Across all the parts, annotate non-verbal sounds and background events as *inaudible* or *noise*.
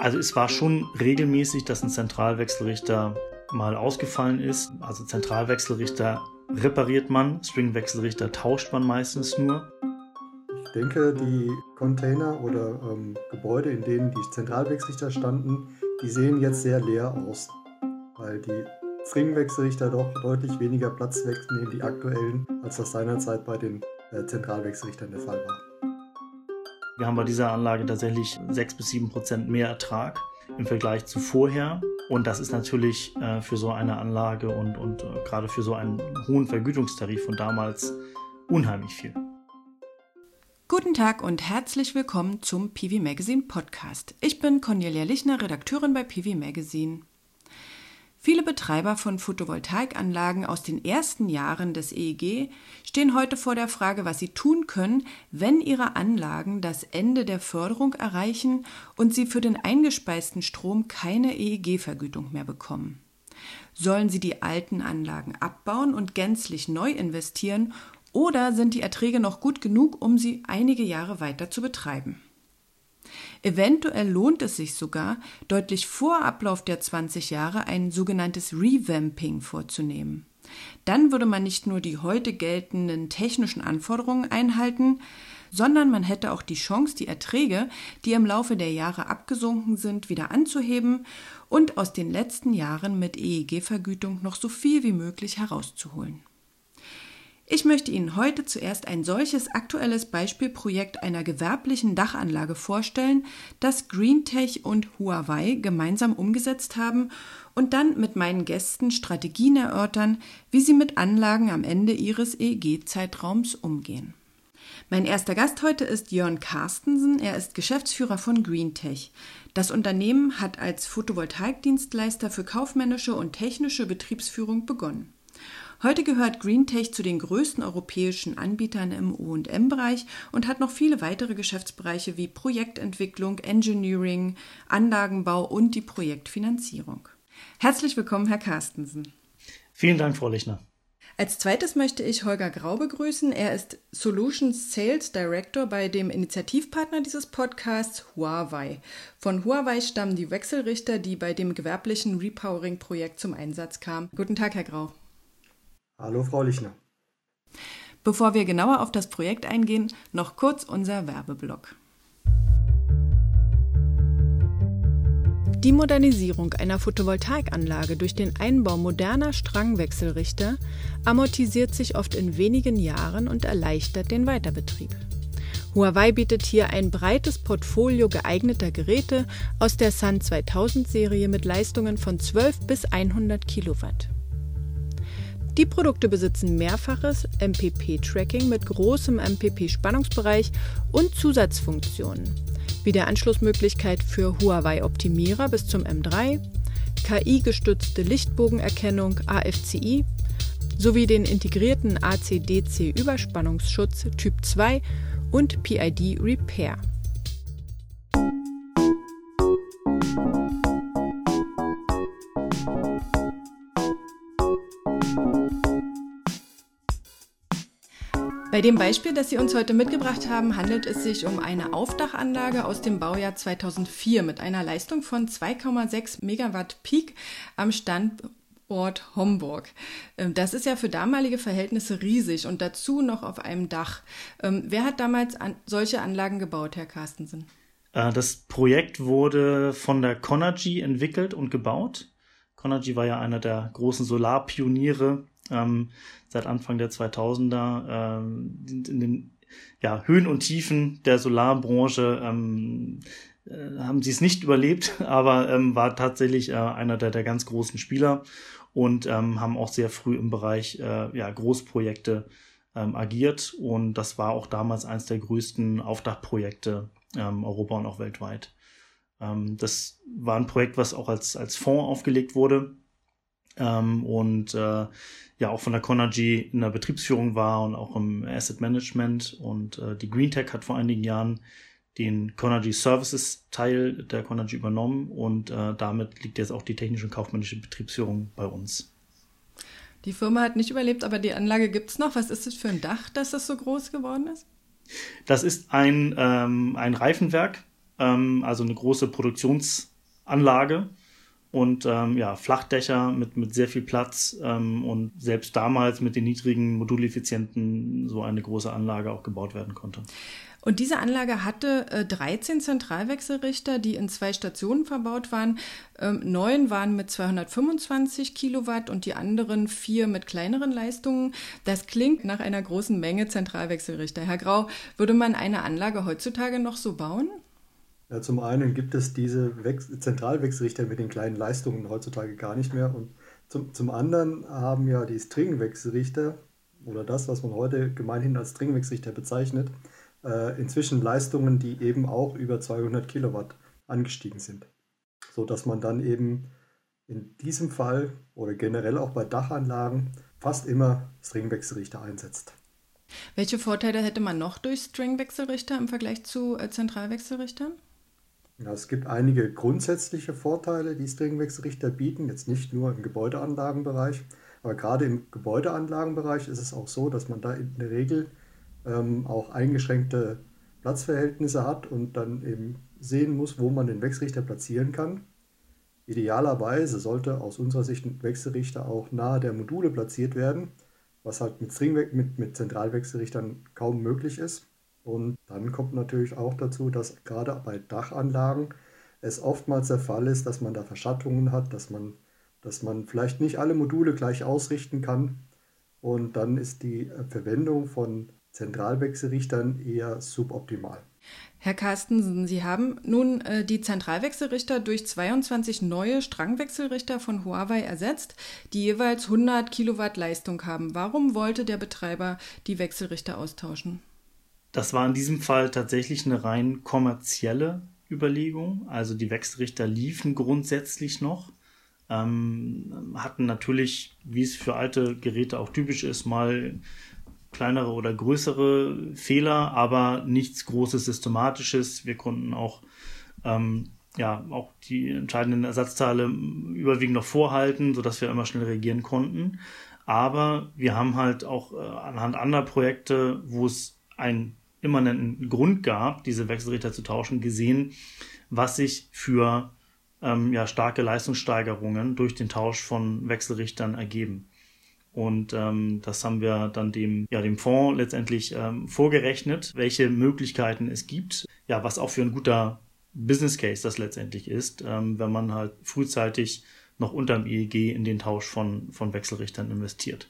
Also es war schon regelmäßig, dass ein Zentralwechselrichter mal ausgefallen ist. Also Zentralwechselrichter repariert man, Stringwechselrichter tauscht man meistens nur. Ich denke, die Container oder ähm, Gebäude, in denen die Zentralwechselrichter standen, die sehen jetzt sehr leer aus, weil die Stringwechselrichter doch deutlich weniger Platz wegnehmen, die aktuellen, als das seinerzeit bei den äh, Zentralwechselrichtern der Fall war. Wir haben bei dieser Anlage tatsächlich 6 bis 7 Prozent mehr Ertrag im Vergleich zu vorher. Und das ist natürlich äh, für so eine Anlage und, und äh, gerade für so einen hohen Vergütungstarif von damals unheimlich viel. Guten Tag und herzlich willkommen zum PV Magazine Podcast. Ich bin Cornelia Lichner, Redakteurin bei PV Magazine. Viele Betreiber von Photovoltaikanlagen aus den ersten Jahren des EEG stehen heute vor der Frage, was sie tun können, wenn ihre Anlagen das Ende der Förderung erreichen und sie für den eingespeisten Strom keine EEG-Vergütung mehr bekommen. Sollen sie die alten Anlagen abbauen und gänzlich neu investieren oder sind die Erträge noch gut genug, um sie einige Jahre weiter zu betreiben? Eventuell lohnt es sich sogar, deutlich vor Ablauf der 20 Jahre ein sogenanntes Revamping vorzunehmen. Dann würde man nicht nur die heute geltenden technischen Anforderungen einhalten, sondern man hätte auch die Chance, die Erträge, die im Laufe der Jahre abgesunken sind, wieder anzuheben und aus den letzten Jahren mit EEG-Vergütung noch so viel wie möglich herauszuholen. Ich möchte Ihnen heute zuerst ein solches aktuelles Beispielprojekt einer gewerblichen Dachanlage vorstellen, das GreenTech und Huawei gemeinsam umgesetzt haben und dann mit meinen Gästen Strategien erörtern, wie sie mit Anlagen am Ende ihres EEG-Zeitraums umgehen. Mein erster Gast heute ist Jörn Carstensen. Er ist Geschäftsführer von GreenTech. Das Unternehmen hat als Photovoltaikdienstleister für kaufmännische und technische Betriebsführung begonnen. Heute gehört GreenTech zu den größten europäischen Anbietern im O&M-Bereich und hat noch viele weitere Geschäftsbereiche wie Projektentwicklung, Engineering, Anlagenbau und die Projektfinanzierung. Herzlich willkommen, Herr Carstensen. Vielen Dank, Frau Lichner. Als zweites möchte ich Holger Grau begrüßen. Er ist Solutions Sales Director bei dem Initiativpartner dieses Podcasts Huawei. Von Huawei stammen die Wechselrichter, die bei dem gewerblichen Repowering-Projekt zum Einsatz kamen. Guten Tag, Herr Grau. Hallo, Frau Lichner. Bevor wir genauer auf das Projekt eingehen, noch kurz unser Werbeblock. Die Modernisierung einer Photovoltaikanlage durch den Einbau moderner Strangwechselrichter amortisiert sich oft in wenigen Jahren und erleichtert den Weiterbetrieb. Huawei bietet hier ein breites Portfolio geeigneter Geräte aus der Sun 2000 Serie mit Leistungen von 12 bis 100 Kilowatt. Die Produkte besitzen mehrfaches MPP-Tracking mit großem MPP-Spannungsbereich und Zusatzfunktionen, wie der Anschlussmöglichkeit für Huawei-Optimierer bis zum M3, KI-gestützte Lichtbogenerkennung AFCI sowie den integrierten AC-DC-Überspannungsschutz Typ 2 und PID Repair. Bei dem Beispiel, das Sie uns heute mitgebracht haben, handelt es sich um eine Aufdachanlage aus dem Baujahr 2004 mit einer Leistung von 2,6 Megawatt Peak am Standort Homburg. Ähm, das ist ja für damalige Verhältnisse riesig und dazu noch auf einem Dach. Ähm, wer hat damals solche Anlagen gebaut, Herr Carstensen? Äh, das Projekt wurde von der Conergy entwickelt und gebaut. Conergy war ja einer der großen Solarpioniere ähm, seit Anfang der 2000er ähm, in den ja, Höhen und Tiefen der Solarbranche ähm, äh, haben sie es nicht überlebt, *laughs* aber ähm, war tatsächlich äh, einer der, der ganz großen Spieler und ähm, haben auch sehr früh im Bereich äh, ja, Großprojekte ähm, agiert und das war auch damals eines der größten Aufdachprojekte ähm, Europa und auch weltweit. Ähm, das war ein Projekt, was auch als, als Fonds aufgelegt wurde ähm, und äh, ja auch von der Conergy in der Betriebsführung war und auch im Asset Management. Und äh, die GreenTech hat vor einigen Jahren den Conergy Services Teil der Conergy übernommen und äh, damit liegt jetzt auch die technische und kaufmännische Betriebsführung bei uns. Die Firma hat nicht überlebt, aber die Anlage gibt es noch. Was ist das für ein Dach, dass das so groß geworden ist? Das ist ein, ähm, ein Reifenwerk, ähm, also eine große Produktions- Anlage und ähm, ja, Flachdächer mit, mit sehr viel Platz ähm, und selbst damals mit den niedrigen Moduleffizienten so eine große Anlage auch gebaut werden konnte. Und diese Anlage hatte äh, 13 Zentralwechselrichter, die in zwei Stationen verbaut waren. Ähm, neun waren mit 225 Kilowatt und die anderen vier mit kleineren Leistungen. Das klingt nach einer großen Menge Zentralwechselrichter. Herr Grau, würde man eine Anlage heutzutage noch so bauen? Ja, zum einen gibt es diese Zentralwechselrichter mit den kleinen Leistungen heutzutage gar nicht mehr. Und zum, zum anderen haben ja die Stringwechselrichter oder das, was man heute gemeinhin als Stringwechselrichter bezeichnet, äh, inzwischen Leistungen, die eben auch über 200 Kilowatt angestiegen sind. So dass man dann eben in diesem Fall oder generell auch bei Dachanlagen fast immer Stringwechselrichter einsetzt. Welche Vorteile hätte man noch durch Stringwechselrichter im Vergleich zu äh, Zentralwechselrichtern? Ja, es gibt einige grundsätzliche Vorteile, die Stringwechselrichter bieten, jetzt nicht nur im Gebäudeanlagenbereich, aber gerade im Gebäudeanlagenbereich ist es auch so, dass man da in der Regel ähm, auch eingeschränkte Platzverhältnisse hat und dann eben sehen muss, wo man den Wechselrichter platzieren kann. Idealerweise sollte aus unserer Sicht ein Wechselrichter auch nahe der Module platziert werden, was halt mit, String mit, mit Zentralwechselrichtern kaum möglich ist. Und dann kommt natürlich auch dazu, dass gerade bei Dachanlagen es oftmals der Fall ist, dass man da Verschattungen hat, dass man, dass man vielleicht nicht alle Module gleich ausrichten kann. Und dann ist die Verwendung von Zentralwechselrichtern eher suboptimal. Herr Carstensen, Sie haben nun äh, die Zentralwechselrichter durch 22 neue Strangwechselrichter von Huawei ersetzt, die jeweils 100 Kilowatt Leistung haben. Warum wollte der Betreiber die Wechselrichter austauschen? Das war in diesem Fall tatsächlich eine rein kommerzielle Überlegung. Also die Wechselrichter liefen grundsätzlich noch, ähm, hatten natürlich, wie es für alte Geräte auch typisch ist, mal kleinere oder größere Fehler, aber nichts Großes Systematisches. Wir konnten auch ähm, ja auch die entscheidenden Ersatzteile überwiegend noch vorhalten, sodass wir immer schnell reagieren konnten. Aber wir haben halt auch äh, anhand anderer Projekte, wo es einen immanenten Grund gab, diese Wechselrichter zu tauschen, gesehen, was sich für ähm, ja, starke Leistungssteigerungen durch den Tausch von Wechselrichtern ergeben. Und ähm, das haben wir dann dem, ja, dem Fonds letztendlich ähm, vorgerechnet, welche Möglichkeiten es gibt. Ja, was auch für ein guter Business Case das letztendlich ist, ähm, wenn man halt frühzeitig noch unterm EEG in den Tausch von, von Wechselrichtern investiert.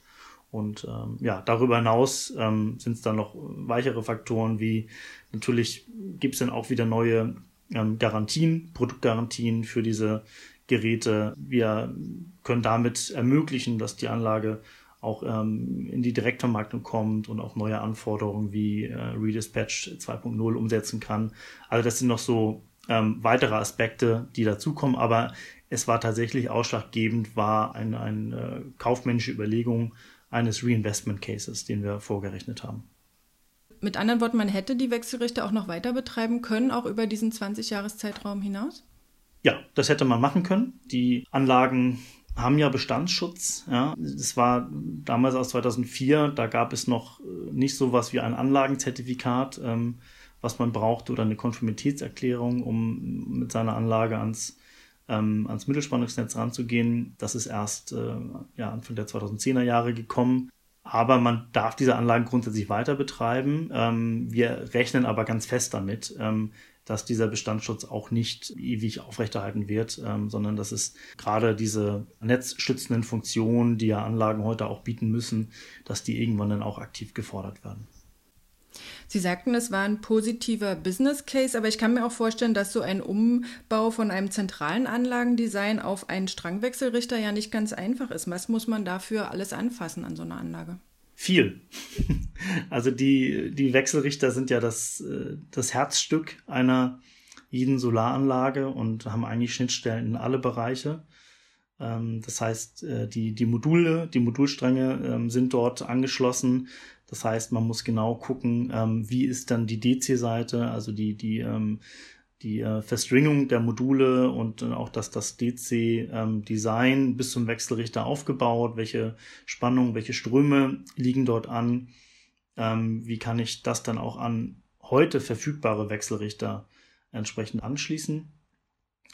Und ähm, ja, darüber hinaus ähm, sind es dann noch weichere Faktoren, wie natürlich gibt es dann auch wieder neue ähm, Garantien, Produktgarantien für diese Geräte. Wir können damit ermöglichen, dass die Anlage auch ähm, in die Direktvermarktung kommt und auch neue Anforderungen wie äh, Redispatch 2.0 umsetzen kann. Also das sind noch so ähm, weitere Aspekte, die dazukommen, aber es war tatsächlich ausschlaggebend, war eine, eine äh, kaufmännische Überlegung eines Reinvestment Cases, den wir vorgerechnet haben. Mit anderen Worten, man hätte die Wechselrichter auch noch weiter betreiben können, auch über diesen 20-Jahres-Zeitraum hinaus? Ja, das hätte man machen können. Die Anlagen haben ja Bestandsschutz. Ja. Das war damals aus 2004, da gab es noch äh, nicht so was wie ein Anlagenzertifikat, ähm, was man brauchte oder eine Konformitätserklärung, um mit seiner Anlage ans, ähm, ans Mittelspannungsnetz ranzugehen. Das ist erst äh, ja, Anfang der 2010er Jahre gekommen. Aber man darf diese Anlagen grundsätzlich weiter betreiben. Ähm, wir rechnen aber ganz fest damit, ähm, dass dieser Bestandsschutz auch nicht ewig aufrechterhalten wird, ähm, sondern dass es gerade diese netzschützenden Funktionen, die ja Anlagen heute auch bieten müssen, dass die irgendwann dann auch aktiv gefordert werden. Sie sagten, es war ein positiver Business Case, aber ich kann mir auch vorstellen, dass so ein Umbau von einem zentralen Anlagendesign auf einen Strangwechselrichter ja nicht ganz einfach ist. Was muss man dafür alles anfassen an so einer Anlage? viel. *laughs* Also die, die Wechselrichter sind ja das, äh, das Herzstück einer jeden Solaranlage und haben eigentlich Schnittstellen in alle Bereiche. Ähm, das heißt, äh, die, die Module, die Modulstränge ähm, sind dort angeschlossen. Das heißt, man muss genau gucken, ähm, wie ist dann die DC-Seite, also die, die die äh, Verstringung der Module und äh, auch das, das DC-Design bis zum Wechselrichter aufgebaut, welche Spannung, welche Ströme liegen dort an, wie kann ich das dann auch an heute verfügbare Wechselrichter entsprechend anschließen.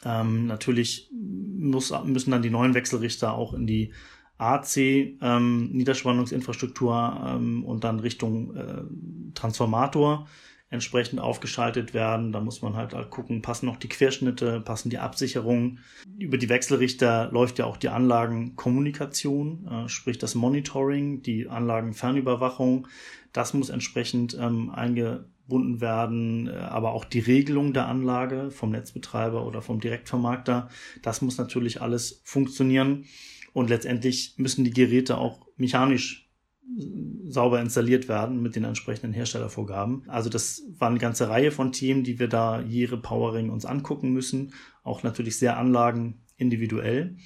Ähm, natürlich muss, müssen dann die neuen Wechselrichter auch in die AC ähm, Niederspannungsinfrastruktur ähm, und dann Richtung äh, Transformator entsprechend aufgeschaltet werden. Da muss man halt, halt gucken, passen noch die Querschnitte, passen die Absicherungen. Über die Wechselrichter läuft ja auch die Anlagenkommunikation, äh, sprich das Monitoring, die Anlagenfernüberwachung. Das muss entsprechend ähm, eingebunden werden, äh, aber auch die Regelung der Anlage vom Netzbetreiber oder vom Direktvermarkter. Das muss natürlich alles funktionieren. Und letztendlich müssen die Geräte auch mechanisch sauber installiert werden mit den entsprechenden Herstellervorgaben. Also das war eine ganze Reihe von Themen, die wir da je Repowering uns angucken müssen. Auch natürlich sehr Anlagen individuell.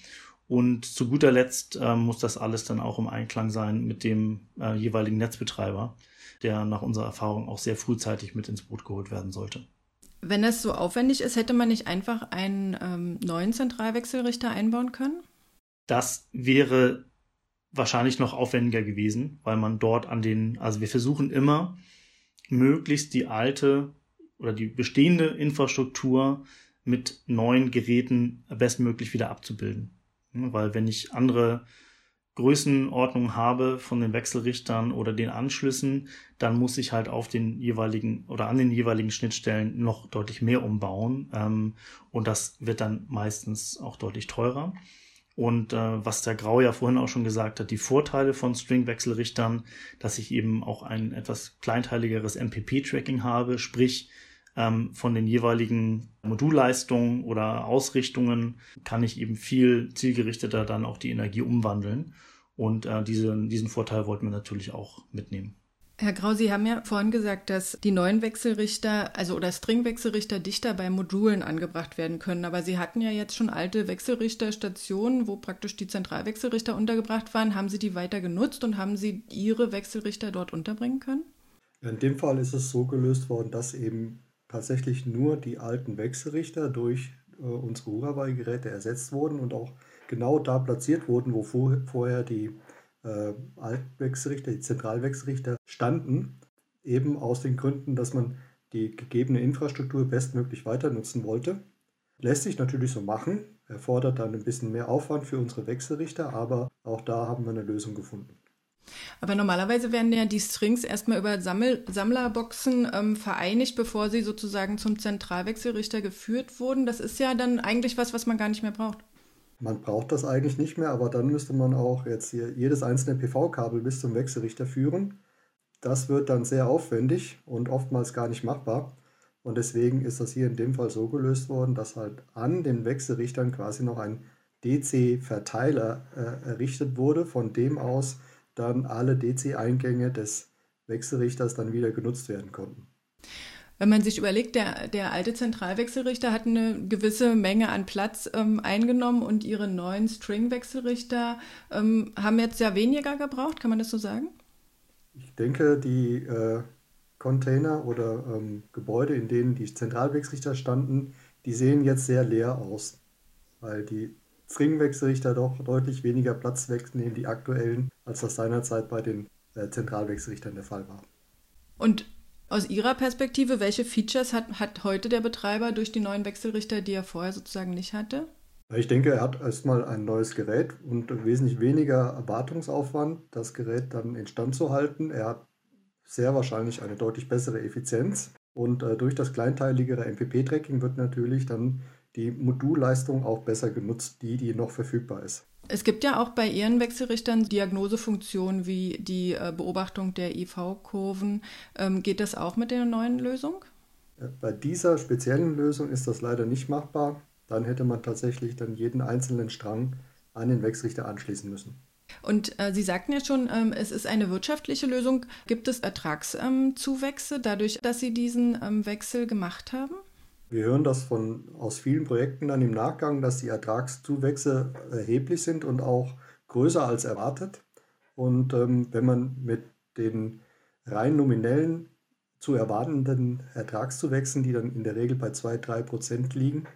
Und zu guter Letzt äh, muss das alles dann auch im Einklang sein mit dem äh, jeweiligen Netzbetreiber, der nach unserer Erfahrung auch sehr frühzeitig mit ins Boot geholt werden sollte. Wenn das so aufwendig ist, hätte man nicht einfach einen ähm, neuen Zentralwechselrichter einbauen können? Das wäre wahrscheinlich noch aufwendiger gewesen, weil man dort an den, also wir versuchen immer, möglichst die alte oder die bestehende Infrastruktur mit neuen Geräten bestmöglich wieder abzubilden. Weil wenn ich andere Größenordnung habe von den Wechselrichtern oder den Anschlüssen, dann muss ich halt auf den jeweiligen oder an den jeweiligen Schnittstellen noch deutlich mehr umbauen. Ähm, und das wird dann meistens auch deutlich teurer. Und äh, was der Grau ja vorhin auch schon gesagt hat, die Vorteile von Stringwechselrichtern, dass ich eben auch ein etwas kleinteiligeres MPP-Tracking habe, sprich ähm, von den jeweiligen Modulleistungen oder Ausrichtungen kann ich eben viel zielgerichteter dann auch die Energie umwandeln. Und äh, diese, diesen Vorteil wollten wir natürlich auch mitnehmen. Herr Grau, Sie haben ja vorhin gesagt, dass die neuen Wechselrichter, also oder Stringwechselrichter dichter bei Modulen angebracht werden können. Aber Sie hatten ja jetzt schon alte Wechselrichterstationen, wo praktisch die Zentralwechselrichter untergebracht waren. Haben Sie die weiter genutzt und haben Sie Ihre Wechselrichter dort unterbringen können? In dem Fall ist es so gelöst worden, dass eben tatsächlich nur die alten Wechselrichter durch äh, unsere Huawei-Geräte ersetzt wurden und auch genau da platziert wurden, wo vor, vorher die äh, Altwechselrichter, die Zentralwechselrichter standen, eben aus den Gründen, dass man die gegebene Infrastruktur bestmöglich weiter nutzen wollte. Lässt sich natürlich so machen, erfordert dann ein bisschen mehr Aufwand für unsere Wechselrichter, aber auch da haben wir eine Lösung gefunden. Aber normalerweise werden ja die Strings erstmal über Sammel Sammlerboxen ähm, vereinigt, bevor sie sozusagen zum Zentralwechselrichter geführt wurden. Das ist ja dann eigentlich was, was man gar nicht mehr braucht. Man braucht das eigentlich nicht mehr, aber dann müsste man auch jetzt hier jedes einzelne PV-Kabel bis zum Wechselrichter führen. Das wird dann sehr aufwendig und oftmals gar nicht machbar. Und deswegen ist das hier in dem Fall so gelöst worden, dass halt an den Wechselrichtern quasi noch ein DC-Verteiler äh, errichtet wurde, von dem aus dann alle DC-Eingänge des Wechselrichters dann wieder genutzt werden konnten. Wenn man sich überlegt, der, der alte Zentralwechselrichter hat eine gewisse Menge an Platz ähm, eingenommen und ihre neuen Stringwechselrichter ähm, haben jetzt ja weniger gebraucht, kann man das so sagen? Ich denke, die äh, Container oder ähm, Gebäude, in denen die Zentralwechselrichter standen, die sehen jetzt sehr leer aus, weil die Stringwechselrichter doch deutlich weniger Platz wegnehmen, die aktuellen, als das seinerzeit bei den äh, Zentralwechselrichtern der Fall war. Und aus Ihrer Perspektive, welche Features hat, hat heute der Betreiber durch die neuen Wechselrichter, die er vorher sozusagen nicht hatte? Ich denke, er hat erstmal ein neues Gerät und wesentlich weniger Wartungsaufwand, das Gerät dann instand zu halten. Er hat sehr wahrscheinlich eine deutlich bessere Effizienz. Und äh, durch das kleinteiligere MPP-Tracking wird natürlich dann die Modulleistung auch besser genutzt, die, die noch verfügbar ist. Es gibt ja auch bei Ihren Wechselrichtern Diagnosefunktionen wie die äh, Beobachtung der IV-Kurven. Ähm, geht das auch mit der neuen Lösung? Bei dieser speziellen Lösung ist das leider nicht machbar. Dann hätte man tatsächlich dann jeden einzelnen Strang an den Wechselrichter anschließen müssen. Und äh, Sie sagten ja schon, ähm, es ist eine wirtschaftliche Lösung. Gibt es Ertragszuwächse ähm, dadurch, dass Sie diesen ähm, Wechsel gemacht haben? Wir hören das von, aus vielen Projekten dann im Nachgang, dass die Ertragszuwächse erheblich sind und auch größer als erwartet. Und ähm, wenn man mit den rein nominellen zu erwartenden Ertragszuwächsen, die dann in der Regel bei 2-3 Prozent liegen,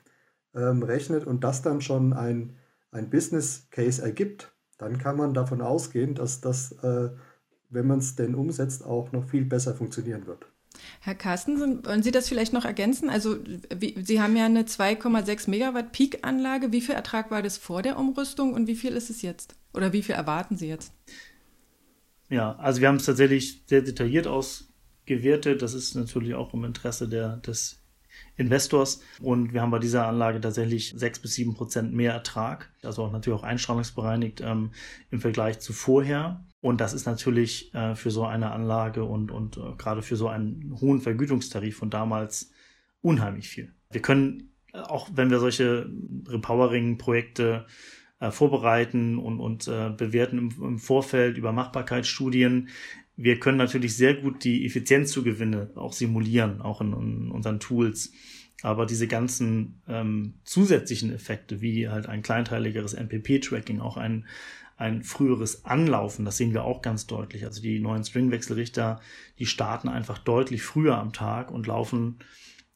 ähm, rechnet und das dann schon ein, ein Business Case ergibt, dann kann man davon ausgehen, dass das, äh, wenn man es denn umsetzt, auch noch viel besser funktionieren wird. Herr Carsten, wollen Sie das vielleicht noch ergänzen? Also wie, Sie haben ja eine 2,6 Megawatt Peak-Anlage. Wie viel Ertrag war das vor der Umrüstung und wie viel ist es jetzt? Oder wie viel erwarten Sie jetzt? Ja, also wir haben es tatsächlich sehr detailliert ausgewertet. Das ist natürlich auch im Interesse der, des Investors. Und wir haben bei dieser Anlage tatsächlich sechs bis sieben Prozent mehr Ertrag, also auch natürlich auch einstrahlungsbereinigt ähm, im Vergleich zu vorher. Und das ist natürlich äh, für so eine Anlage und, und äh, gerade für so einen hohen Vergütungstarif von damals unheimlich viel. Wir können, äh, auch wenn wir solche Repowering-Projekte äh, vorbereiten und, und äh, bewerten im, im Vorfeld über Machbarkeitsstudien, wir können natürlich sehr gut die Effizienzzugewinne auch simulieren, auch in, in unseren Tools. Aber diese ganzen ähm, zusätzlichen Effekte, wie halt ein kleinteiligeres MPP-Tracking, auch ein, ein früheres Anlaufen, das sehen wir auch ganz deutlich. Also die neuen Stringwechselrichter, die starten einfach deutlich früher am Tag und laufen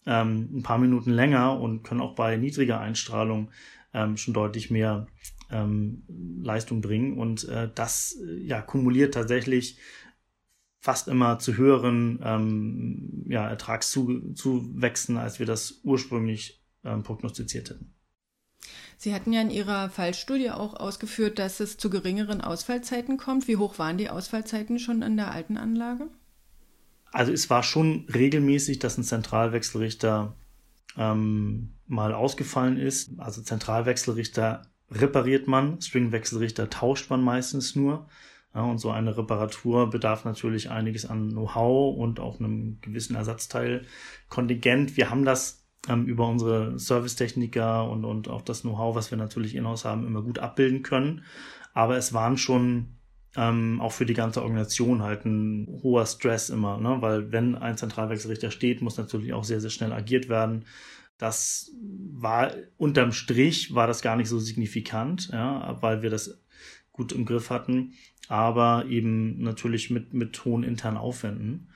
ähm, ein paar Minuten länger und können auch bei niedriger Einstrahlung ähm, schon deutlich mehr ähm, Leistung bringen. Und äh, das ja, kumuliert tatsächlich fast immer zu höheren ähm, ja, Ertragszuwächsen, als wir das ursprünglich ähm, prognostiziert hätten. Sie hatten ja in Ihrer Fallstudie auch ausgeführt, dass es zu geringeren Ausfallzeiten kommt. Wie hoch waren die Ausfallzeiten schon in der alten Anlage? Also es war schon regelmäßig, dass ein Zentralwechselrichter ähm, mal ausgefallen ist. Also Zentralwechselrichter repariert man, Stringwechselrichter tauscht man meistens nur. Ja, und so eine Reparatur bedarf natürlich einiges an Know-how und auch einem gewissen Ersatzteilkontingent. Wir haben das ähm, über unsere Servicetechniker und, und auch das Know-how, was wir natürlich in-house haben, immer gut abbilden können. Aber es waren schon ähm, auch für die ganze Organisation halt ein hoher Stress immer, ne? weil wenn ein Zentralwechselrichter steht, muss natürlich auch sehr, sehr schnell agiert werden. Das war unterm Strich war das gar nicht so signifikant, ja, weil wir das gut im Griff hatten aber eben natürlich mit, mit hohen internen Aufwänden.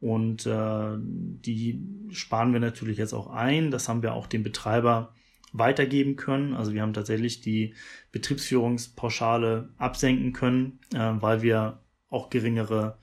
Und äh, die sparen wir natürlich jetzt auch ein. Das haben wir auch dem Betreiber weitergeben können. Also wir haben tatsächlich die Betriebsführungspauschale absenken können, äh, weil wir auch geringere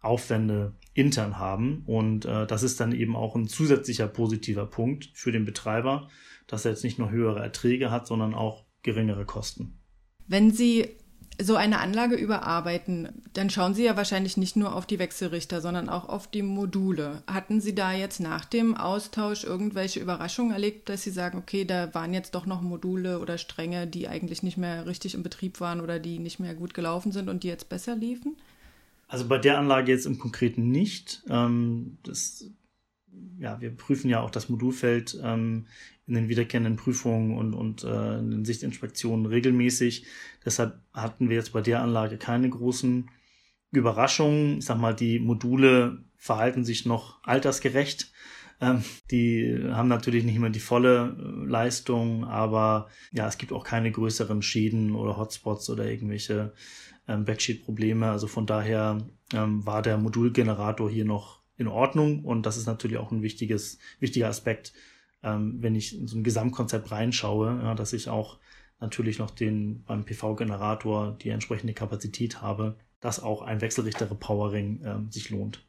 Aufwände intern haben. Und äh, das ist dann eben auch ein zusätzlicher positiver Punkt für den Betreiber, dass er jetzt nicht nur höhere Erträge hat, sondern auch geringere Kosten. Wenn Sie so eine Anlage überarbeiten, dann schauen Sie ja wahrscheinlich nicht nur auf die Wechselrichter, sondern auch auf die Module. Hatten Sie da jetzt nach dem Austausch irgendwelche Überraschungen erlebt, dass Sie sagen, okay, da waren jetzt doch noch Module oder Stränge, die eigentlich nicht mehr richtig im Betrieb waren oder die nicht mehr gut gelaufen sind und die jetzt besser liefen? Also bei der Anlage jetzt im Konkreten nicht. Ähm, das ja, wir prüfen ja auch das Modulfeld ähm, in den wiederkehrenden Prüfungen und, und äh, in den Sichtinspektionen regelmäßig. Deshalb hatten wir jetzt bei der Anlage keine großen Überraschungen. Ich sag mal, die Module verhalten sich noch altersgerecht. Ähm, die haben natürlich nicht mehr die volle äh, Leistung, aber ja, es gibt auch keine größeren Schäden oder Hotspots oder irgendwelche ähm, Backsheet-Probleme. Also von daher ähm, war der Modulgenerator hier noch in Ordnung und das ist natürlich auch ein wichtiges, wichtiger Aspekt, ähm, wenn ich in so ein Gesamtkonzept reinschaue, ja, dass ich auch natürlich noch den beim PV-Generator die entsprechende Kapazität habe, dass auch ein Wechselrichter-Repowering ähm, sich lohnt.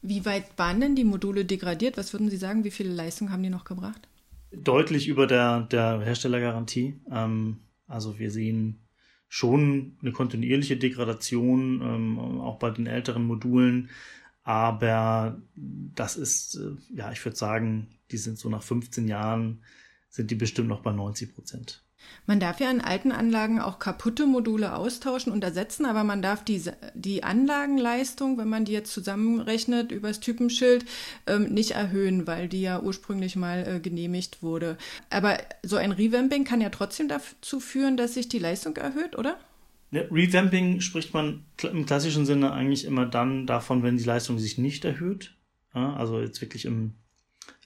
Wie weit waren denn die Module degradiert? Was würden Sie sagen? Wie viele Leistung haben die noch gebracht? Deutlich über der, der Herstellergarantie. Ähm, also wir sehen schon eine kontinuierliche Degradation, ähm, auch bei den älteren Modulen. Aber das ist, äh, ja, ich würde sagen, die sind so nach 15 Jahren, sind die bestimmt noch bei 90 Prozent. Man darf ja in alten Anlagen auch kaputte Module austauschen und ersetzen, aber man darf die, die Anlagenleistung, wenn man die jetzt zusammenrechnet übers Typenschild, ähm, nicht erhöhen, weil die ja ursprünglich mal äh, genehmigt wurde. Aber so ein Revamping kann ja trotzdem dazu führen, dass sich die Leistung erhöht, oder? Revamping spricht man im klassischen Sinne eigentlich immer dann davon, wenn die Leistung sich nicht erhöht. Ja, also jetzt wirklich im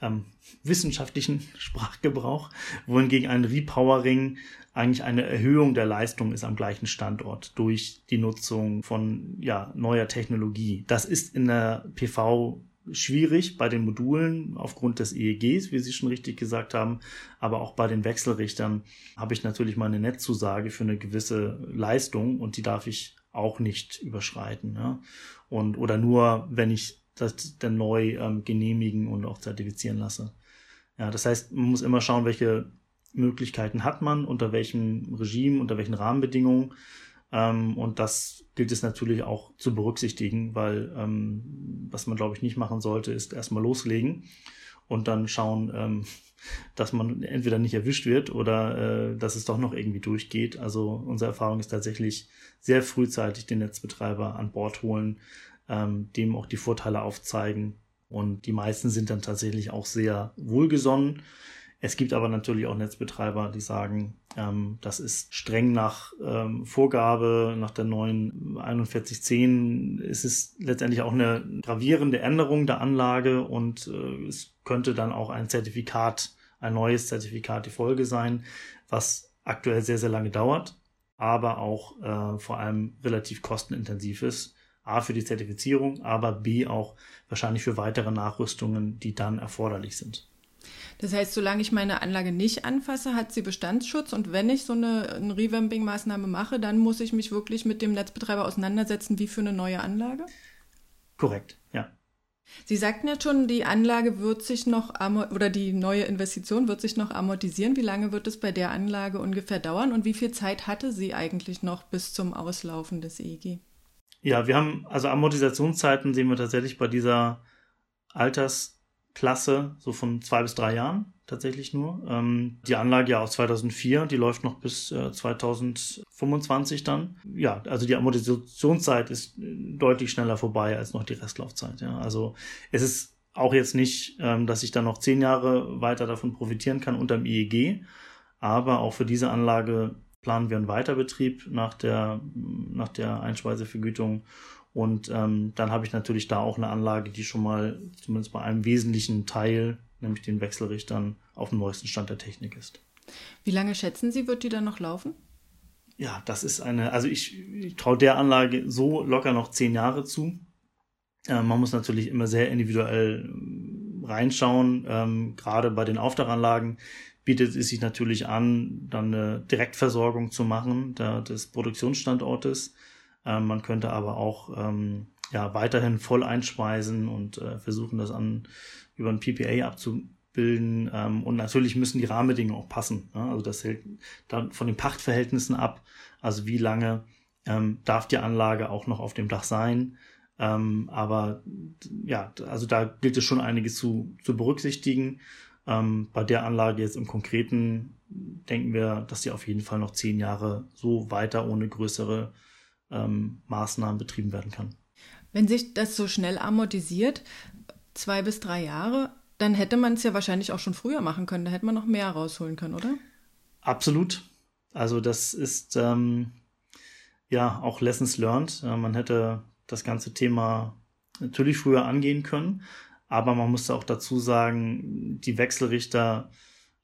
ähm, wissenschaftlichen *laughs* Sprachgebrauch, wohingegen ein Repowering eigentlich eine Erhöhung der Leistung ist am gleichen Standort durch die Nutzung von ja, neuer Technologie. Das ist in der PV schwierig bei den Modulen aufgrund des EEGs, wie Sie schon richtig gesagt haben, aber auch bei den Wechselrichtern habe ich natürlich meine Netzzusage für eine gewisse Leistung und die darf ich auch nicht überschreiten. Ja? Und oder nur, wenn ich das dann neu ähm, genehmigen und auch zertifizieren lasse. Ja, das heißt, man muss immer schauen, welche Möglichkeiten hat man, unter welchem Regime, unter welchen Rahmenbedingungen. Ähm, und das gilt es natürlich auch zu berücksichtigen, weil ähm, was man, glaube ich, nicht machen sollte, ist erstmal loslegen und dann schauen, ähm, *laughs* dass man entweder nicht erwischt wird oder äh, dass es doch noch irgendwie durchgeht. Also unsere Erfahrung ist tatsächlich sehr frühzeitig den Netzbetreiber an Bord holen, ähm, dem auch die Vorteile aufzeigen. Und die meisten sind dann tatsächlich auch sehr wohlgesonnen. Es gibt aber natürlich auch Netzbetreiber, die sagen, ähm, das ist streng nach ähm, Vorgabe, nach der neuen 4110 ist es letztendlich auch eine gravierende Änderung der Anlage und äh, es könnte dann auch ein Zertifikat, ein neues Zertifikat die Folge sein, was aktuell sehr, sehr lange dauert, aber auch äh, vor allem relativ kostenintensiv ist. A für die Zertifizierung, aber B auch wahrscheinlich für weitere Nachrüstungen, die dann erforderlich sind. Das heißt, solange ich meine Anlage nicht anfasse, hat sie Bestandsschutz und wenn ich so eine, eine Revamping-Maßnahme mache, dann muss ich mich wirklich mit dem Netzbetreiber auseinandersetzen, wie für eine neue Anlage? Korrekt, ja. Sie sagten ja schon, die Anlage wird sich noch oder die neue Investition wird sich noch amortisieren. Wie lange wird es bei der Anlage ungefähr dauern und wie viel Zeit hatte sie eigentlich noch bis zum Auslaufen des EEG? Ja, wir haben also Amortisationszeiten sehen wir tatsächlich bei dieser Alters Klasse, so von zwei bis drei Jahren tatsächlich nur. Ähm, die Anlage ja aus 2004, die läuft noch bis äh, 2025 dann. Ja, also die Amortisationszeit ist äh, deutlich schneller vorbei als noch die Restlaufzeit. Ja. Also es ist auch jetzt nicht, ähm, dass ich dann noch zehn Jahre weiter davon profitieren kann unter dem IEG, aber auch für diese Anlage planen wir einen Weiterbetrieb nach der, nach der Einspeisevergütung und ähm, dann habe ich natürlich da auch eine Anlage, die schon mal zumindest bei einem wesentlichen Teil, nämlich den Wechselrichtern, auf dem neuesten Stand der Technik ist. Wie lange schätzen Sie, wird die dann noch laufen? Ja, das ist eine, also ich, ich traue der Anlage so locker noch zehn Jahre zu. Äh, man muss natürlich immer sehr individuell ähm, reinschauen. Ähm, gerade bei den Aufdachanlagen bietet es sich natürlich an, dann eine Direktversorgung zu machen der, des Produktionsstandortes. Ähm, man könnte aber auch ähm, ja, weiterhin voll einspeisen und äh, versuchen, das an, über ein PPA abzubilden. Ähm, und natürlich müssen die Rahmenbedingungen auch passen. Ne? Also das hält dann von den Pachtverhältnissen ab. Also wie lange ähm, darf die Anlage auch noch auf dem Dach sein? Ähm, aber ja, also da gilt es schon einiges zu, zu berücksichtigen. Ähm, bei der Anlage jetzt im Konkreten denken wir, dass die auf jeden Fall noch zehn Jahre so weiter ohne größere ähm, Maßnahmen betrieben werden kann. Wenn sich das so schnell amortisiert, zwei bis drei Jahre, dann hätte man es ja wahrscheinlich auch schon früher machen können. Da hätte man noch mehr rausholen können, oder? Absolut. Also das ist ähm, ja auch Lessons learned. Ja, man hätte das ganze Thema natürlich früher angehen können, aber man muss auch dazu sagen, die Wechselrichter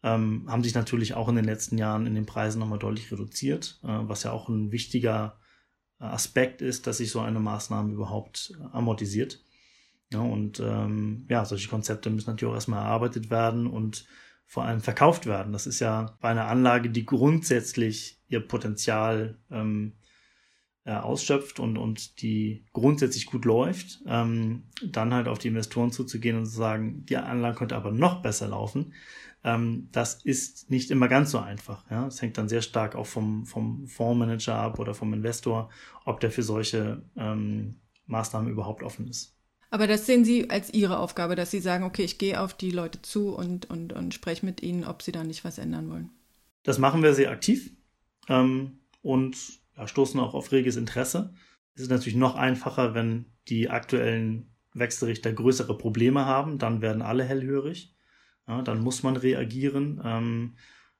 ähm, haben sich natürlich auch in den letzten Jahren in den Preisen nochmal deutlich reduziert, äh, was ja auch ein wichtiger Aspekt ist, dass sich so eine Maßnahme überhaupt amortisiert. Ja, und ähm, ja, solche Konzepte müssen natürlich auch erstmal erarbeitet werden und vor allem verkauft werden. Das ist ja bei einer Anlage, die grundsätzlich ihr Potenzial ähm, äh, ausschöpft und, und die grundsätzlich gut läuft, ähm, dann halt auf die Investoren zuzugehen und zu sagen, die Anlage könnte aber noch besser laufen, ähm, das ist nicht immer ganz so einfach. Ja? Das hängt dann sehr stark auch vom, vom Fondsmanager ab oder vom Investor, ob der für solche ähm, Maßnahmen überhaupt offen ist. Aber das sehen Sie als Ihre Aufgabe, dass Sie sagen, okay, ich gehe auf die Leute zu und, und, und spreche mit ihnen, ob sie da nicht was ändern wollen. Das machen wir sehr aktiv ähm, und ja, stoßen auch auf reges Interesse. Es ist natürlich noch einfacher, wenn die aktuellen Wechselrichter größere Probleme haben, dann werden alle hellhörig. Ja, dann muss man reagieren. Ähm,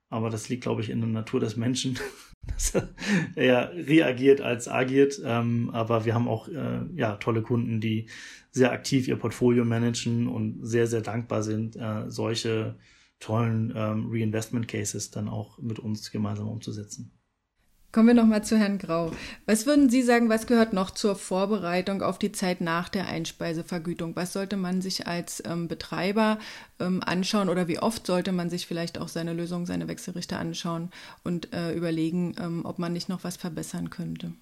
aber das liegt, glaube ich, in der Natur des Menschen, *laughs* dass er eher reagiert als agiert. Ähm, aber wir haben auch äh, ja, tolle Kunden, die sehr aktiv ihr Portfolio managen und sehr, sehr dankbar sind, äh, solche tollen ähm, Reinvestment Cases dann auch mit uns gemeinsam umzusetzen. Kommen wir nochmal zu Herrn Grau. Was würden Sie sagen, was gehört noch zur Vorbereitung auf die Zeit nach der Einspeisevergütung? Was sollte man sich als ähm, Betreiber ähm, anschauen oder wie oft sollte man sich vielleicht auch seine Lösung, seine Wechselrichter anschauen und äh, überlegen, ähm, ob man nicht noch was verbessern könnte?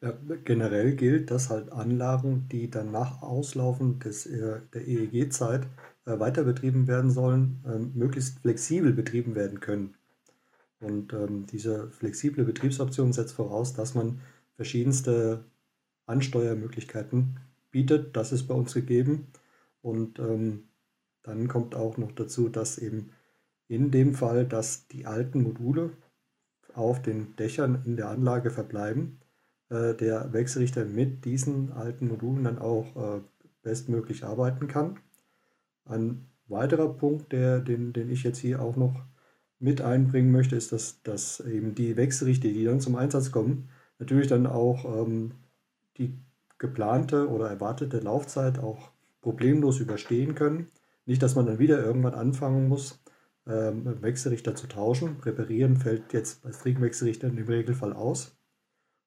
Ja, generell gilt, dass halt Anlagen, die dann nach Auslaufen des, äh, der EEG-Zeit äh, weiter betrieben werden sollen, äh, möglichst flexibel betrieben werden können. Und ähm, diese flexible Betriebsoption setzt voraus, dass man verschiedenste Ansteuermöglichkeiten bietet. Das ist bei uns gegeben. Und ähm, dann kommt auch noch dazu, dass eben in dem Fall, dass die alten Module auf den Dächern in der Anlage verbleiben, äh, der Wechselrichter mit diesen alten Modulen dann auch äh, bestmöglich arbeiten kann. Ein weiterer Punkt, der, den, den ich jetzt hier auch noch mit einbringen möchte, ist, dass, dass eben die Wechselrichter, die dann zum Einsatz kommen, natürlich dann auch ähm, die geplante oder erwartete Laufzeit auch problemlos überstehen können. Nicht, dass man dann wieder irgendwann anfangen muss, ähm, Wechselrichter zu tauschen. Reparieren fällt jetzt bei Stringwechselrichtern im Regelfall aus.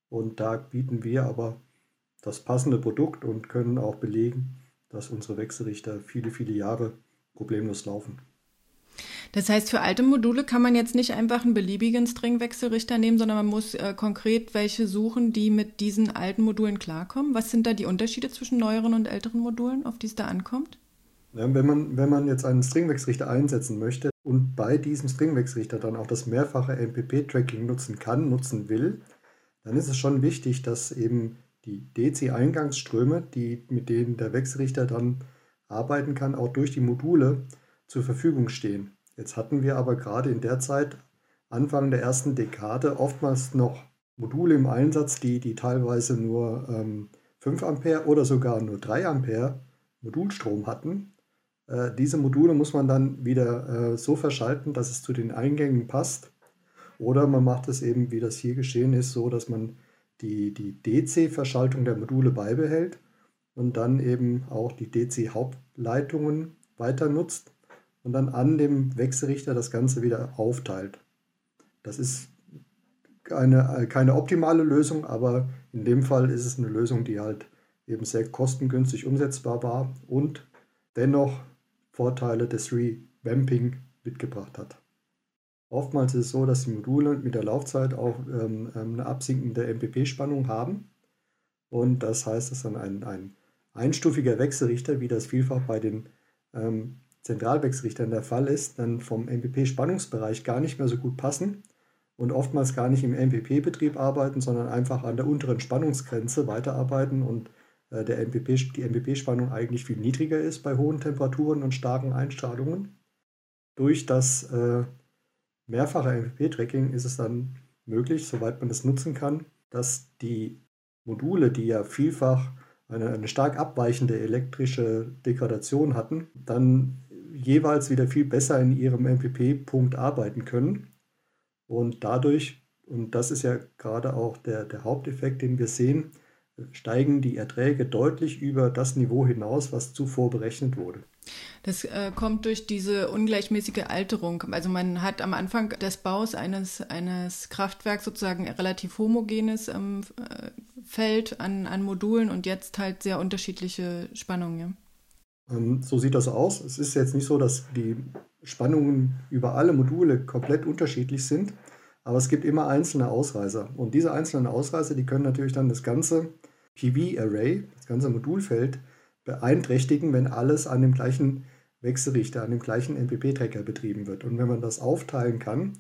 Und da bieten wir aber das passende Produkt und können auch belegen, dass unsere Wechselrichter viele, viele Jahre problemlos laufen. Das heißt, für alte Module kann man jetzt nicht einfach einen beliebigen Stringwechselrichter nehmen, sondern man muss äh, konkret welche suchen, die mit diesen alten Modulen klarkommen. Was sind da die Unterschiede zwischen neueren und älteren Modulen, auf die es da ankommt? Ja, wenn, man, wenn man jetzt einen Stringwechselrichter einsetzen möchte und bei diesem Stringwechselrichter dann auch das mehrfache MPP-Tracking nutzen kann, nutzen will, dann ist es schon wichtig, dass eben die DC-Eingangsströme, die, mit denen der Wechselrichter dann arbeiten kann, auch durch die Module zur Verfügung stehen. Jetzt hatten wir aber gerade in der Zeit, Anfang der ersten Dekade, oftmals noch Module im Einsatz, die, die teilweise nur ähm, 5 Ampere oder sogar nur 3 Ampere Modulstrom hatten. Äh, diese Module muss man dann wieder äh, so verschalten, dass es zu den Eingängen passt oder man macht es eben, wie das hier geschehen ist, so, dass man die, die DC-Verschaltung der Module beibehält und dann eben auch die DC-Hauptleitungen weiter nutzt und dann an dem Wechselrichter das Ganze wieder aufteilt. Das ist eine, keine optimale Lösung, aber in dem Fall ist es eine Lösung, die halt eben sehr kostengünstig umsetzbar war und dennoch Vorteile des Revamping mitgebracht hat. Oftmals ist es so, dass die Module mit der Laufzeit auch ähm, ähm eine absinkende MPP-Spannung haben. Und das heißt, dass dann ein, ein einstufiger Wechselrichter, wie das vielfach bei den ähm, Zentralwechselrichtern der Fall ist, dann vom MPP-Spannungsbereich gar nicht mehr so gut passen und oftmals gar nicht im MPP-Betrieb arbeiten, sondern einfach an der unteren Spannungsgrenze weiterarbeiten und äh, der MPP, die MPP-Spannung eigentlich viel niedriger ist bei hohen Temperaturen und starken Einstrahlungen. Durch das äh, mehrfache MPP-Tracking ist es dann möglich, soweit man es nutzen kann, dass die Module, die ja vielfach eine, eine stark abweichende elektrische Degradation hatten, dann jeweils wieder viel besser in ihrem MPP-Punkt arbeiten können. Und dadurch, und das ist ja gerade auch der, der Haupteffekt, den wir sehen, steigen die Erträge deutlich über das Niveau hinaus, was zuvor berechnet wurde. Das äh, kommt durch diese ungleichmäßige Alterung. Also man hat am Anfang des Baus eines, eines Kraftwerks sozusagen relativ homogenes ähm, äh, Feld an, an Modulen und jetzt halt sehr unterschiedliche Spannungen. Ähm, so sieht das aus. Es ist jetzt nicht so, dass die Spannungen über alle Module komplett unterschiedlich sind, aber es gibt immer einzelne Ausreißer. Und diese einzelnen Ausreißer, die können natürlich dann das ganze PV-Array, das ganze Modulfeld, beeinträchtigen, wenn alles an dem gleichen Wechselrichter, an dem gleichen MPP-Tracker betrieben wird. Und wenn man das aufteilen kann,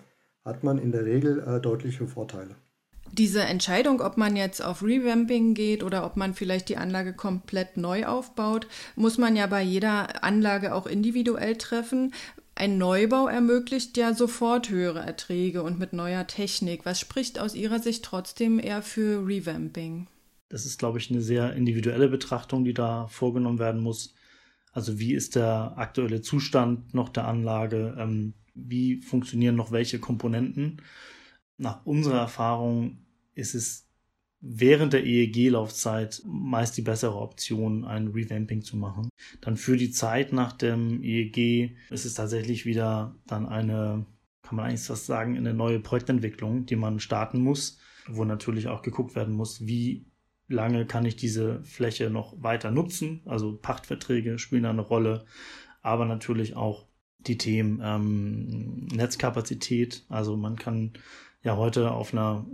hat man in der Regel äh, deutliche Vorteile. Diese Entscheidung, ob man jetzt auf Revamping geht oder ob man vielleicht die Anlage komplett neu aufbaut, muss man ja bei jeder Anlage auch individuell treffen. Ein Neubau ermöglicht ja sofort höhere Erträge und mit neuer Technik. Was spricht aus Ihrer Sicht trotzdem eher für Revamping? Das ist, glaube ich, eine sehr individuelle Betrachtung, die da vorgenommen werden muss. Also wie ist der aktuelle Zustand noch der Anlage? Ähm, wie funktionieren noch welche Komponenten? Nach unserer Erfahrung ist es während der EEG-Laufzeit meist die bessere Option, ein Revamping zu machen. Dann für die Zeit nach dem EEG ist es tatsächlich wieder dann eine, kann man eigentlich fast sagen, eine neue Projektentwicklung, die man starten muss, wo natürlich auch geguckt werden muss, wie lange kann ich diese Fläche noch weiter nutzen. Also Pachtverträge spielen da eine Rolle, aber natürlich auch die Themen ähm, Netzkapazität. Also man kann ja heute auf einer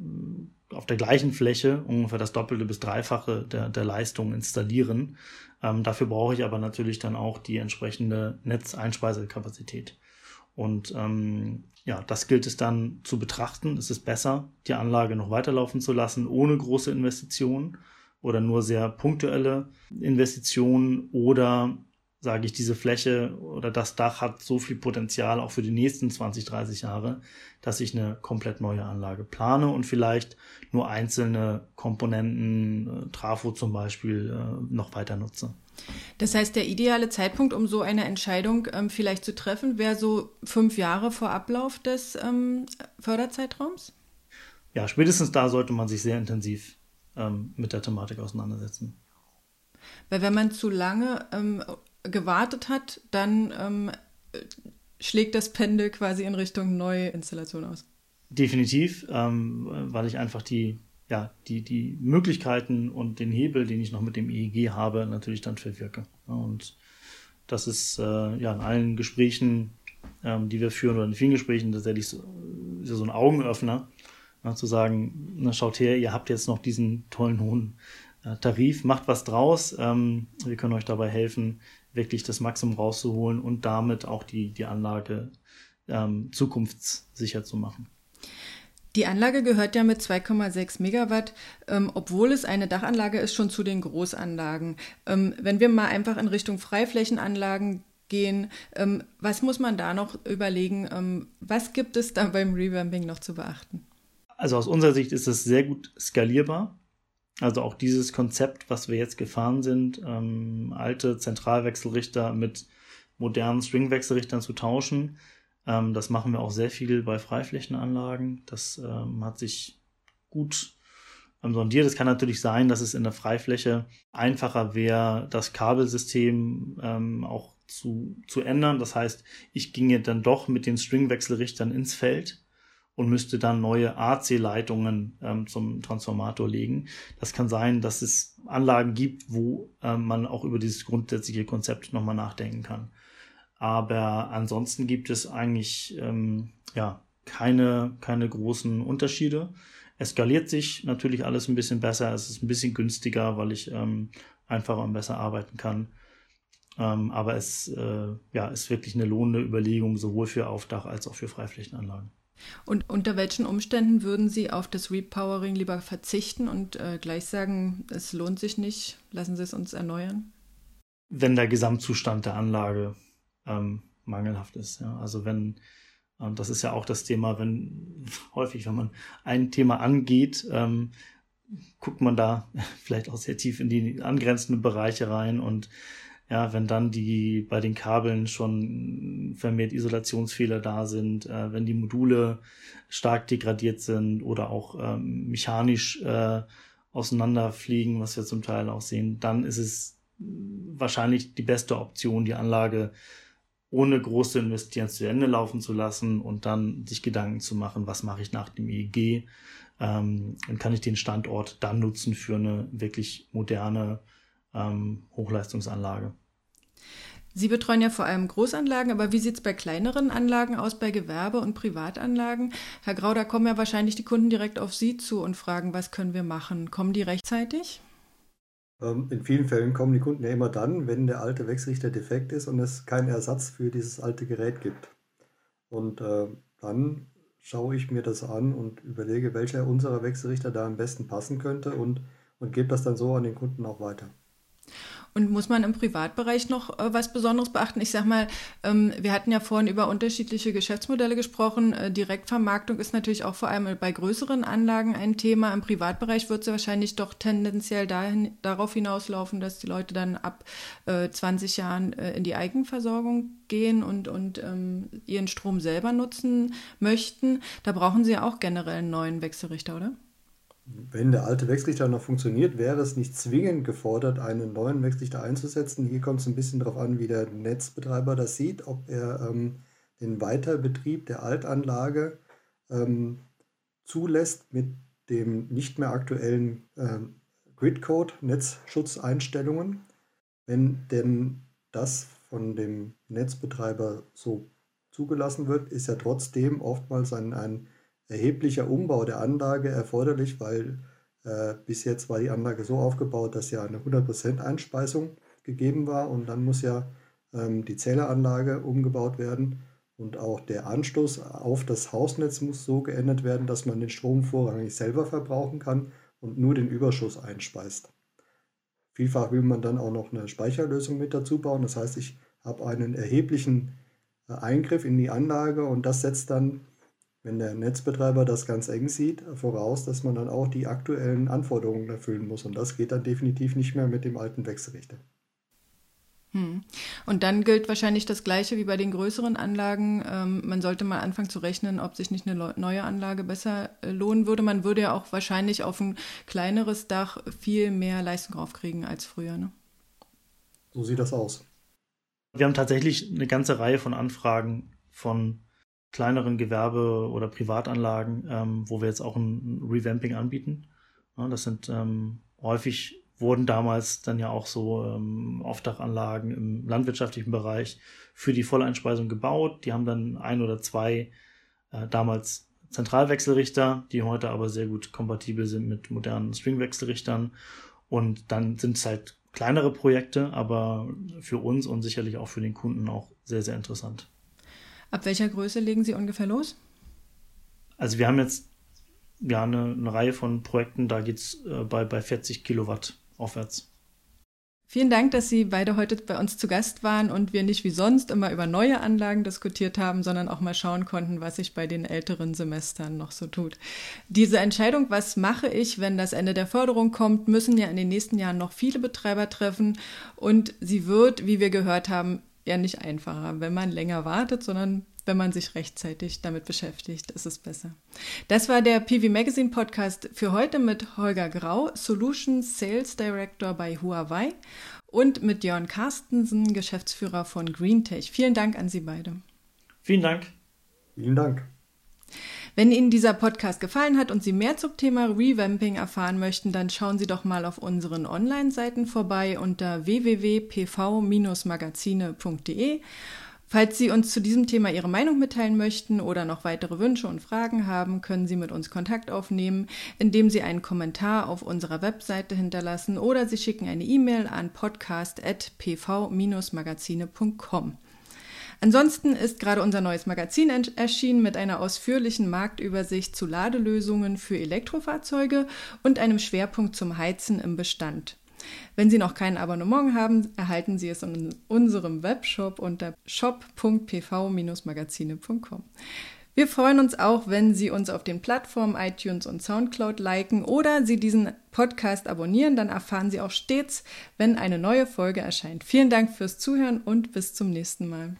auf der gleichen Fläche ungefähr das Doppelte bis Dreifache der, der Leistung installieren. Ähm, dafür brauche ich aber natürlich dann auch die entsprechende Netzeinspeisekapazität. Und ähm, ja, das gilt es dann zu betrachten. Es ist besser, die Anlage noch weiterlaufen zu lassen, ohne große Investitionen oder nur sehr punktuelle Investitionen oder sage ich, diese Fläche oder das Dach hat so viel Potenzial auch für die nächsten 20, 30 Jahre, dass ich eine komplett neue Anlage plane und vielleicht nur einzelne Komponenten, äh, Trafo zum Beispiel, äh, noch weiter nutze. Das heißt, der ideale Zeitpunkt, um so eine Entscheidung ähm, vielleicht zu treffen, wäre so fünf Jahre vor Ablauf des ähm, Förderzeitraums? Ja, spätestens da sollte man sich sehr intensiv ähm, mit der Thematik auseinandersetzen. Weil wenn man zu lange ähm, gewartet hat, dann ähm, schlägt das Pendel quasi in Richtung neue Installation aus. Definitiv, ähm, weil ich einfach die, ja, die, die Möglichkeiten und den Hebel, den ich noch mit dem EEG habe, natürlich dann verwirke. Und das ist äh, ja in allen Gesprächen, ähm, die wir führen, oder in vielen Gesprächen tatsächlich so, so ein Augenöffner, ja, zu sagen, na, schaut her, ihr habt jetzt noch diesen tollen hohen äh, Tarif, macht was draus. Ähm, wir können euch dabei helfen, wirklich das Maximum rauszuholen und damit auch die, die Anlage ähm, zukunftssicher zu machen. Die Anlage gehört ja mit 2,6 Megawatt, ähm, obwohl es eine Dachanlage ist, schon zu den Großanlagen. Ähm, wenn wir mal einfach in Richtung Freiflächenanlagen gehen, ähm, was muss man da noch überlegen? Ähm, was gibt es da beim Revamping noch zu beachten? Also aus unserer Sicht ist es sehr gut skalierbar. Also auch dieses Konzept, was wir jetzt gefahren sind, ähm, alte Zentralwechselrichter mit modernen Stringwechselrichtern zu tauschen, ähm, das machen wir auch sehr viel bei Freiflächenanlagen. Das ähm, hat sich gut ähm, sondiert. Es kann natürlich sein, dass es in der Freifläche einfacher wäre, das Kabelsystem ähm, auch zu, zu ändern. Das heißt, ich ginge dann doch mit den Stringwechselrichtern ins Feld und müsste dann neue AC-Leitungen ähm, zum Transformator legen. Das kann sein, dass es Anlagen gibt, wo ähm, man auch über dieses grundsätzliche Konzept nochmal nachdenken kann. Aber ansonsten gibt es eigentlich ähm, ja keine, keine großen Unterschiede. Es skaliert sich natürlich alles ein bisschen besser, es ist ein bisschen günstiger, weil ich ähm, einfacher und besser arbeiten kann. Ähm, aber es äh, ja, ist wirklich eine lohnende Überlegung, sowohl für Aufdach als auch für Freiflächenanlagen. Und unter welchen Umständen würden Sie auf das Repowering lieber verzichten und äh, gleich sagen, es lohnt sich nicht, lassen Sie es uns erneuern? Wenn der Gesamtzustand der Anlage ähm, mangelhaft ist. Ja. Also wenn, ähm, das ist ja auch das Thema, wenn *laughs* häufig, wenn man ein Thema angeht, ähm, guckt man da *laughs* vielleicht auch sehr tief in die angrenzenden Bereiche rein und ja, wenn dann die bei den Kabeln schon vermehrt Isolationsfehler da sind, äh, wenn die Module stark degradiert sind oder auch ähm, mechanisch äh, auseinanderfliegen, was wir zum Teil auch sehen, dann ist es wahrscheinlich die beste Option, die Anlage ohne große Investieren zu Ende laufen zu lassen und dann sich Gedanken zu machen, was mache ich nach dem EEG ähm, und kann ich den Standort dann nutzen für eine wirklich moderne ähm, Hochleistungsanlage. Sie betreuen ja vor allem Großanlagen, aber wie sieht es bei kleineren Anlagen aus, bei Gewerbe- und Privatanlagen? Herr Grau, da kommen ja wahrscheinlich die Kunden direkt auf Sie zu und fragen, was können wir machen? Kommen die rechtzeitig? Ähm, in vielen Fällen kommen die Kunden ja immer dann, wenn der alte Wechselrichter defekt ist und es keinen Ersatz für dieses alte Gerät gibt. Und äh, dann schaue ich mir das an und überlege, welcher unserer Wechselrichter da am besten passen könnte und, und gebe das dann so an den Kunden auch weiter. Und muss man im Privatbereich noch äh, was Besonderes beachten? Ich sag mal, ähm, wir hatten ja vorhin über unterschiedliche Geschäftsmodelle gesprochen. Äh, Direktvermarktung ist natürlich auch vor allem bei größeren Anlagen ein Thema. Im Privatbereich wird es wahrscheinlich doch tendenziell dahin, darauf hinauslaufen, dass die Leute dann ab äh, 20 Jahren äh, in die Eigenversorgung gehen und, und ähm, ihren Strom selber nutzen möchten. Da brauchen sie ja auch generell einen neuen Wechselrichter, oder? Wenn der alte Wechselrichter noch funktioniert, wäre es nicht zwingend gefordert, einen neuen Wechselrichter einzusetzen. Hier kommt es ein bisschen darauf an, wie der Netzbetreiber das sieht, ob er ähm, den Weiterbetrieb der Altanlage ähm, zulässt mit dem nicht mehr aktuellen ähm, Gridcode Netzschutzeinstellungen. Wenn denn das von dem Netzbetreiber so zugelassen wird, ist ja trotzdem oftmals ein, ein erheblicher Umbau der Anlage erforderlich, weil äh, bis jetzt war die Anlage so aufgebaut, dass ja eine 100% Einspeisung gegeben war und dann muss ja ähm, die Zähleranlage umgebaut werden und auch der Anstoß auf das Hausnetz muss so geändert werden, dass man den Strom vorrangig selber verbrauchen kann und nur den Überschuss einspeist. Vielfach will man dann auch noch eine Speicherlösung mit dazu bauen. Das heißt, ich habe einen erheblichen äh, Eingriff in die Anlage und das setzt dann, wenn der Netzbetreiber das ganz eng sieht, voraus, dass man dann auch die aktuellen Anforderungen erfüllen muss. Und das geht dann definitiv nicht mehr mit dem alten Wechselrichter. Hm. Und dann gilt wahrscheinlich das Gleiche wie bei den größeren Anlagen. Ähm, man sollte mal anfangen zu rechnen, ob sich nicht eine neue Anlage besser äh, lohnen würde. Man würde ja auch wahrscheinlich auf ein kleineres Dach viel mehr Leistung draufkriegen als früher. Ne? So sieht das aus. Wir haben tatsächlich eine ganze Reihe von Anfragen von kleineren Gewerbe- oder Privatanlagen, ähm, wo wir jetzt auch ein Revamping anbieten. Ja, das sind ähm, häufig wurden damals dann ja auch so ähm, Aufdachanlagen im landwirtschaftlichen Bereich für die Volleinspeisung gebaut. Die haben dann ein oder zwei äh, damals Zentralwechselrichter, die heute aber sehr gut kompatibel sind mit modernen Stringwechselrichtern. Und dann sind es halt kleinere Projekte, aber für uns und sicherlich auch für den Kunden auch sehr, sehr interessant. Ab welcher Größe legen Sie ungefähr los? Also wir haben jetzt ja eine, eine Reihe von Projekten, da geht es äh, bei, bei 40 Kilowatt aufwärts. Vielen Dank, dass Sie beide heute bei uns zu Gast waren und wir nicht wie sonst immer über neue Anlagen diskutiert haben, sondern auch mal schauen konnten, was sich bei den älteren Semestern noch so tut. Diese Entscheidung, was mache ich, wenn das Ende der Förderung kommt, müssen ja in den nächsten Jahren noch viele Betreiber treffen und sie wird, wie wir gehört haben, ja nicht einfacher, wenn man länger wartet, sondern wenn man sich rechtzeitig damit beschäftigt, ist es besser. Das war der PV Magazine Podcast für heute mit Holger Grau, Solutions Sales Director bei Huawei und mit Jörn Carstensen, Geschäftsführer von GreenTech. Vielen Dank an Sie beide. Vielen Dank. Vielen Dank. Wenn Ihnen dieser Podcast gefallen hat und Sie mehr zum Thema Revamping erfahren möchten, dann schauen Sie doch mal auf unseren Online-Seiten vorbei unter www.pv-magazine.de Falls Sie uns zu diesem Thema Ihre Meinung mitteilen möchten oder noch weitere Wünsche und Fragen haben, können Sie mit uns Kontakt aufnehmen, indem Sie einen Kommentar auf unserer Webseite hinterlassen oder Sie schicken eine E-Mail an podcast.pv-magazine.com. Ansonsten ist gerade unser neues Magazin erschienen mit einer ausführlichen Marktübersicht zu Ladelösungen für Elektrofahrzeuge und einem Schwerpunkt zum Heizen im Bestand. Wenn Sie noch kein Abonnement haben, erhalten Sie es in unserem Webshop unter shop.pv-magazine.com. Wir freuen uns auch, wenn Sie uns auf den Plattformen iTunes und SoundCloud liken oder Sie diesen Podcast abonnieren, dann erfahren Sie auch stets, wenn eine neue Folge erscheint. Vielen Dank fürs Zuhören und bis zum nächsten Mal.